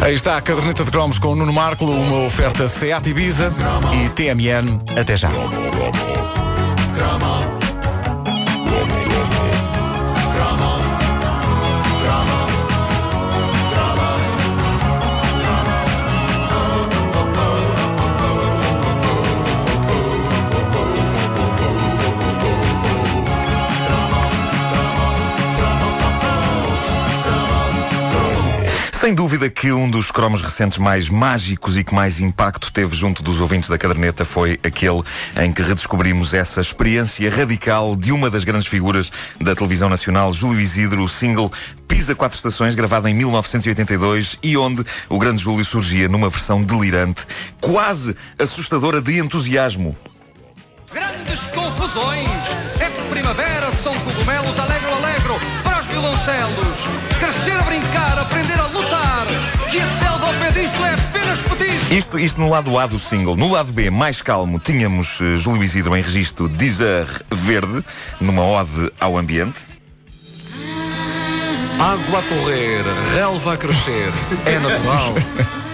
Aí está a caderneta de cromos com o Nuno Marco, uma oferta Seat Ibiza e TMN. Até já. Sem dúvida que um dos cromos recentes mais mágicos e que mais impacto teve junto dos ouvintes da caderneta foi aquele em que redescobrimos essa experiência radical de uma das grandes figuras da televisão nacional, Júlio Isidro, o single Pisa Quatro Estações, gravado em 1982 e onde o grande Júlio surgia numa versão delirante, quase assustadora de entusiasmo. Grandes confusões! É primavera, são cogumelos, alegro, alegro, para os violoncelos. Crescer a brincar, Isto, isto no lado A do single. No lado B, mais calmo, tínhamos uh, Júlio Isidro em registro Dizer Verde, numa ode ao ambiente. Água a correr, relva a crescer, é natural.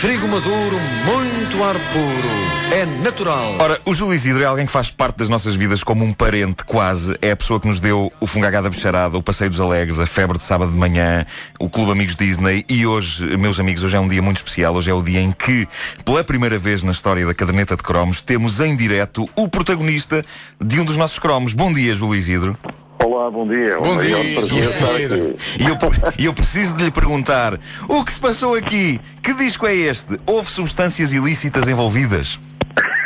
Trigo maduro, muito ar puro, é natural. Ora, o Júlio Isidro é alguém que faz parte das nossas vidas como um parente, quase. É a pessoa que nos deu o Fungagá da Bicharada, o Passeio dos Alegres, a Febre de Sábado de Manhã, o Clube Amigos Disney. E hoje, meus amigos, hoje é um dia muito especial. Hoje é o dia em que, pela primeira vez na história da caderneta de cromos, temos em direto o protagonista de um dos nossos cromos. Bom dia, Júlio Isidro. Olá, bom dia. Bom dia. E eu, eu preciso de lhe perguntar: o que se passou aqui? Que disco é este? Houve substâncias ilícitas envolvidas?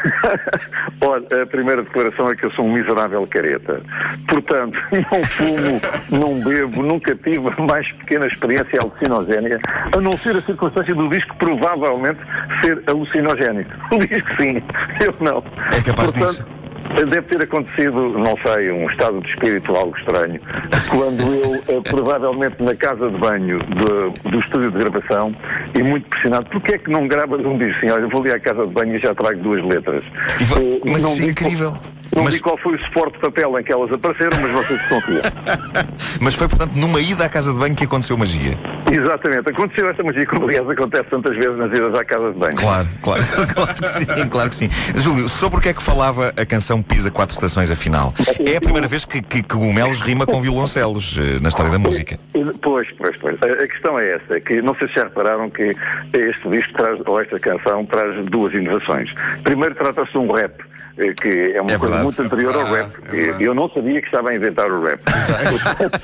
Olha, a primeira declaração é que eu sou um miserável careta. Portanto, não fumo, não bebo, nunca tive a mais pequena experiência alucinogénica, a não ser a circunstância do disco provavelmente ser alucinogénico. O disco sim, eu não. É capaz Portanto, disso. Deve ter acontecido, não sei, um estado de espírito algo estranho, quando eu, eh, provavelmente na casa de banho do, do estúdio de gravação, e muito pressionado, porque é que não gravas um disco assim? Olha, vou ali à casa de banho e já trago duas letras. Eh, mas não é incrível. Não Mas- digo qual foi o suporte de papel em que elas apareceram, mas vocês desconfiam. Mas foi, portanto, numa ida à casa de banho que aconteceu magia. Exatamente. Aconteceu esta magia, como aliás acontece tantas vezes nas idas à casa de banho. Claro, claro, claro que sim, claro que sim. Júlio, sobre o que é que falava a canção Pisa Quatro Estações, afinal? É a primeira vez que, que, que rima com violoncelos eh, na história da música. Pois, pois, pois. A, a questão é esta, que não sei se já repararam que este disco traz, ou esta canção traz duas inovações. Primeiro trata-se de um rap, que é uma É coisa verdade. muito anterior ao Ah, rap. é verdade. eu não sabia que estava a inventar o rap.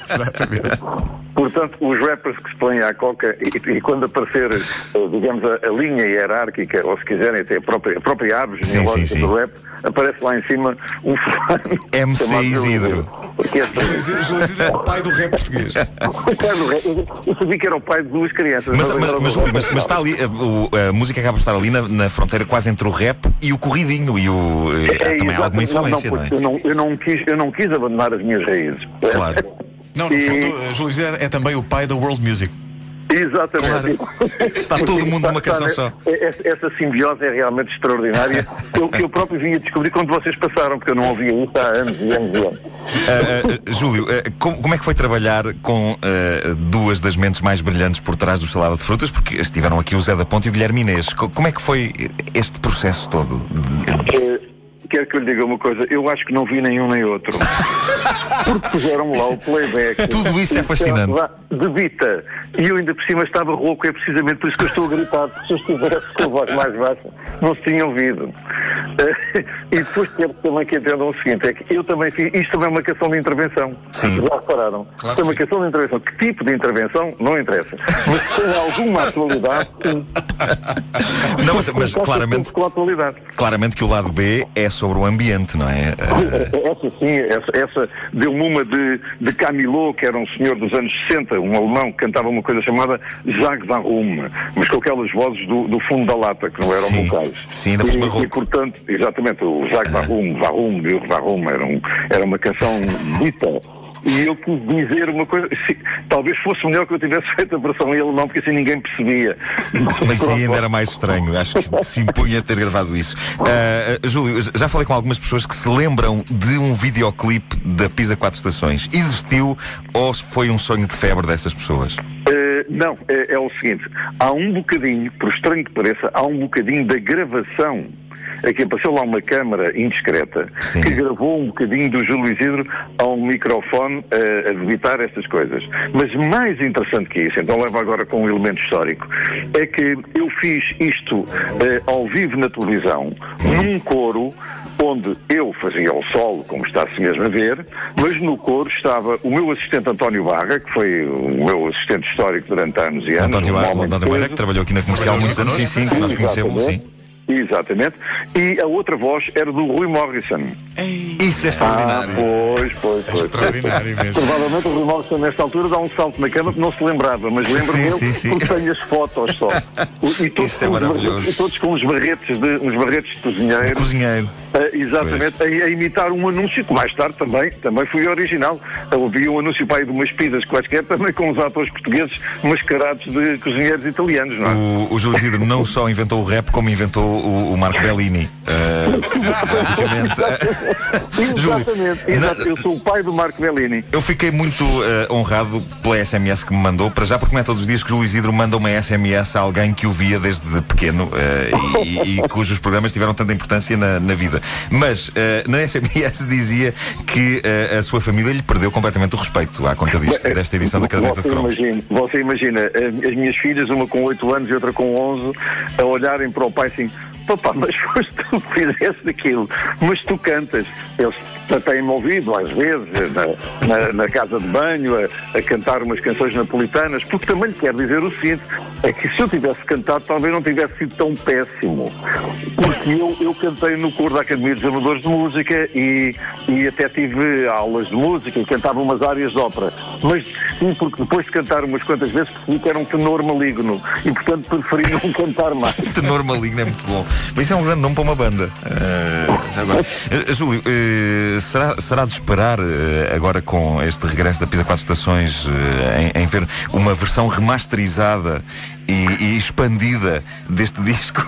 Exatamente. Portanto, os rappers que se põem à coca e, e quando aparecer, eh, digamos, a, a linha hierárquica, ou se quiserem até a própria, a própria árvore genealógica do rap, aparece lá em cima um fulano MC Isidro. Porque Isidro é o pai do rap português. o pai do rap- eu- sabia que era o pai de duas crianças. Mas, não mas, mas, mas- mas está ali, a, o- a música acaba de estar ali na, na fronteira quase entre o rap e o corridinho. E o, eh, É, também há alguma influência, não, não, porque é? eu, não, eu, não quis, eu não quis abandonar as minhas raízes. Claro. Não, no E- fundo, eh, Júlio Isidro é também o pai da world music. Exatamente. Está todo mundo numa canção só. Essa, essa simbiose é realmente extraordinária. Eu, que eu próprio vim a descobrir quando vocês passaram, porque eu não ouvia isso há anos e anos e anos. Ah, ah, Júlio, ah, como, como é que foi trabalhar com duas das mentes mais brilhantes por trás do Salada de Frutas? Porque estiveram aqui o Zé da Ponte e o Guilherme Inês. Co- Como é que foi este processo todo? Eh, Quero que eu lhe diga uma coisa, eu acho que não vi nenhum nem outro. Porque puseram lá o playback. Tudo isso é E fascinante. lá, De bita. E eu ainda por cima estava rouco, é precisamente por isso que eu estou a gritar. Porque se eu estivesse com a voz mais baixa, não se tinha ouvido. Eh, E depois quero também que entendam o seguinte: é que eu também fiz. Isto também é uma canção de intervenção. Sim. Já repararam? Claro Isto é uma que sim. canção de intervenção. Que tipo de intervenção? Não interessa. Mas se tem alguma atualidade, sim. Não, mas, mas claramente, Com a atualidade. claramente que o lado B é sobre o ambiente, não é? Ah, Essa sim, essa, essa deu-me uma de, de Camilo, que era um senhor dos anos 60, um alemão, que cantava uma coisa chamada Jacques Varum, mas com aquelas vozes do, do fundo da lata, que não eram vocais. Sim, ainda e, e, portanto, exatamente, o Jacques Varum, Varum, Diogo Varum, era, um, era uma canção dita. E eu quis dizer uma coisa. sim, Talvez fosse melhor que eu tivesse feito a versão em alemão, porque assim ninguém percebia. Mas aí ainda era mais estranho. Acho que se impunha ter gravado isso. Ah, Júlio, já falei com algumas pessoas que se lembram de um videoclipe da Pisa Quatro Estações. Existiu ou foi um sonho de febre dessas pessoas? Eh, não, é, é o seguinte: há um bocadinho, por estranho que pareça, há um bocadinho da gravação. Aqui apareceu lá uma câmara indiscreta Sim. que gravou um bocadinho do Júlio Isidro a um microfone eh, a debitar estas coisas. Mas mais interessante que isso, então levo agora com um elemento histórico, é que eu fiz isto eh, ao vivo na televisão, num coro onde eu fazia o solo, como está-se mesmo a ver, mas no coro estava o meu assistente António Barra, que foi o meu assistente histórico durante anos e anos. António um Barra, homem António Barra, que trabalhou aqui na comercial muitos anos. Sim, sim, que nós conhecemos, sim. Exatamente. Exatamente. E a outra voz era do Rui Morrison. Isso é Ah, extraordinário. pois, pois, pois. Extraordinário mesmo. Provavelmente o Rui Morrison, nesta altura, dá um salto na cama que não se lembrava, mas lembro-me sim. porque tenho as fotos só. E todos, Isso é com os maravilhoso. barretes- e todos com uns barretes de, uns barretes de cozinheiro. Cozinheiro. Ah, exatamente, a, a imitar um anúncio que mais tarde também, também foi original. Havia um anúncio aí de umas pizzas quaisquer, também com os atores portugueses mascarados de cozinheiros italianos, não é? O, o Júlio Isidro não só inventou o rap, como inventou o, o Marco Bellini. Júlio, Exatamente, exato. eu sou o pai do Marco Bellini. Eu fiquei muito eh, honrado pela SMS que me mandou, para já porque não é todos os dias que o Júlio Isidro manda uma SMS a alguém que o via desde pequeno e, e cujos programas tiveram tanta importância na, na vida. Mas eh, na SMS dizia que eh, a sua família lhe perdeu completamente o respeito à conta disto, desta edição da Caderneta de Cromos. imagina, você imagina as as minhas filhas, uma com 8 anos e outra com 11, a olharem para o pai assim: Papá, mas foste tu que fizeste aquilo, mas tu cantas. Eles têm-me ouvido, às vezes, na, na- na casa de banho, a, a cantar umas canções napolitanas, porque também lhe quero dizer o seguinte: é que se eu tivesse cantado, talvez não tivesse sido tão péssimo. Porque eu, eu cantei no coro da Academia dos Amadores de Música e, e até tive aulas de música e cantava umas áreas de ópera. Mas sim, porque depois de cantar umas quantas vezes percebi que era um tenor maligno e, portanto, preferi não cantar mais. Tenor maligno é muito bom. Mas isso é um grande nome para uma banda. Já agora. Eh, Júlio, eh, será, será de esperar eh, agora com este regresso da Pisa Quatro Estações em, em ver uma versão remasterizada e, e expandida deste disco?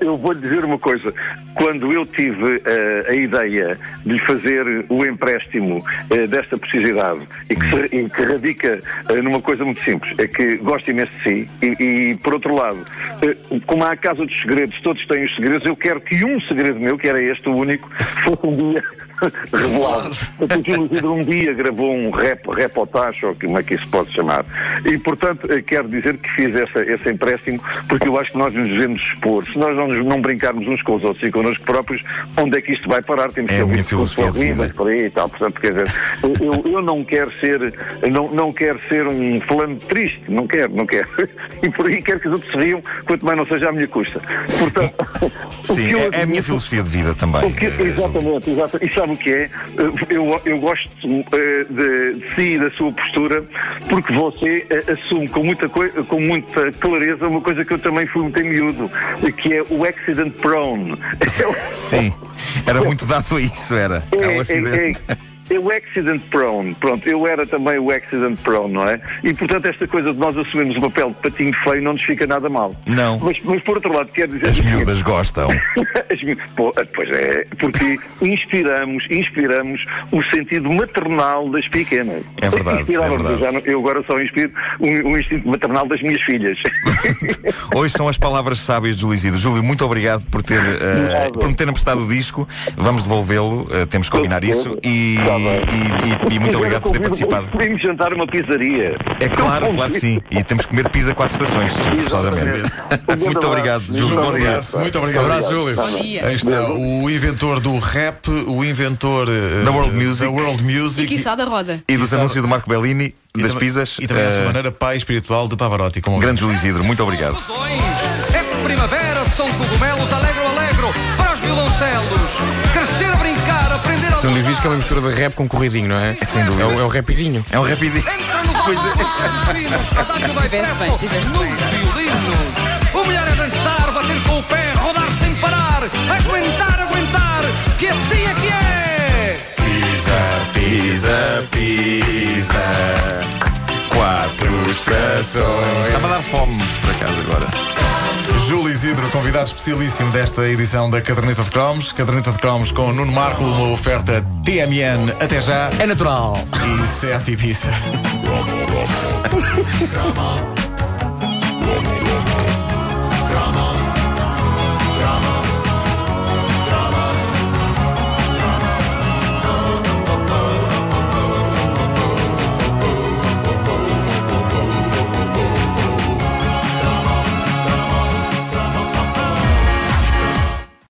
Eu vou-lhe dizer uma coisa. Quando eu tive eh, a ideia de lhe fazer o empréstimo eh, desta precisidade e que, se- e que radica eh, numa coisa muito simples, é que gosto imenso de si e, e, por outro lado, como há a Casa dos Segredos, todos têm os segredos, eu quero que um segredo meu, que era este o único, fosse um dia revelado. O Júlio Isidro um dia gravou um rap, reportage, ou como é que isso pode chamar. E, portanto, eh, quero dizer que fiz essa, esse empréstimo porque eu acho que nós nos devemos expor. Se nós não, não brincarmos uns com os outros e connosco próprios, onde é que isto vai parar? Temos É que a ouvir de horríveis por aí e tal. Portanto, quer dizer, eu, eu não quero ser, não, não quero ser um fulano triste, não quero, não quero. E por aí quero que os outros se riam, quanto mais não seja à minha custa. Portanto, Sim, é, é a minha filosofia de vida também. que- eh, exatamente, exatamente. E sabe o que é? Eu, eu gosto eh, de, de si e da sua postura, porque você eh, assume com muita, com muita clareza uma coisa que eu também fui muito em miúdo, que é o accident prone. Sim, era muito dado a isso, era. É, um acidente. É, é o accident prone, pronto, eu era também o accident prone, não é? E portanto esta coisa de nós assumirmos o papel de patinho feio não nos fica nada mal. Não. Mas, mas por outro lado, quer dizer. As miúdas gostam. As mi- Pô, Pois é, porque inspiramos, inspiramos o sentido maternal das pequenas. É verdade, é verdade. Eu, eu agora só inspiro o, o instinto maternal das minhas filhas. Hoje são as palavras sábias de Júlio Isidro. Júlio, muito obrigado por, ter, Nada. por me ter emprestado o disco. Vamos devolvê-lo, eh, temos que combinar isso. E, Tá bem. E- e- e muito obrigado por ter participado. Podemos jantar uma pizzaria. É claro, claro que sim. E temos que comer pizza quatro estações, forçosamente. Muito obrigado, Júlio. Bom dia. Muito obrigado. Abraço, Júlio. Aí está o inventor do rap, o inventor eh, Da world music. da world E music quiçá da roda. E dos anúncios do Marco Bellini, e das pizzas. E também, à sua eh, maneira, pai espiritual de Pavarotti. Como Grande Júlio Isidro, muito obrigado. É primavera, são cogumelos, alegro, alegro, para os violoncelos. Crescer a diz que é uma mistura de rap com corridinho, não é? Sem dúvida. É o, é o rapidinho. É um rapidinho. Entra no pois Estiveste bem, estiveste bem. O melhor é dançar, bater com o pé, rodar sem parar. Aguentar, aguentar, que assim é que é. Pizza, Pisa, pisa. Quatro estações. Está-me a dar fome, por acaso, agora. Júlio Isidro, convidado especialíssimo desta edição da Caderneta de Cromos. Caderneta de Cromos com Nuno Marco, uma oferta TMN. Até já. É natural. E Seat Ibiza.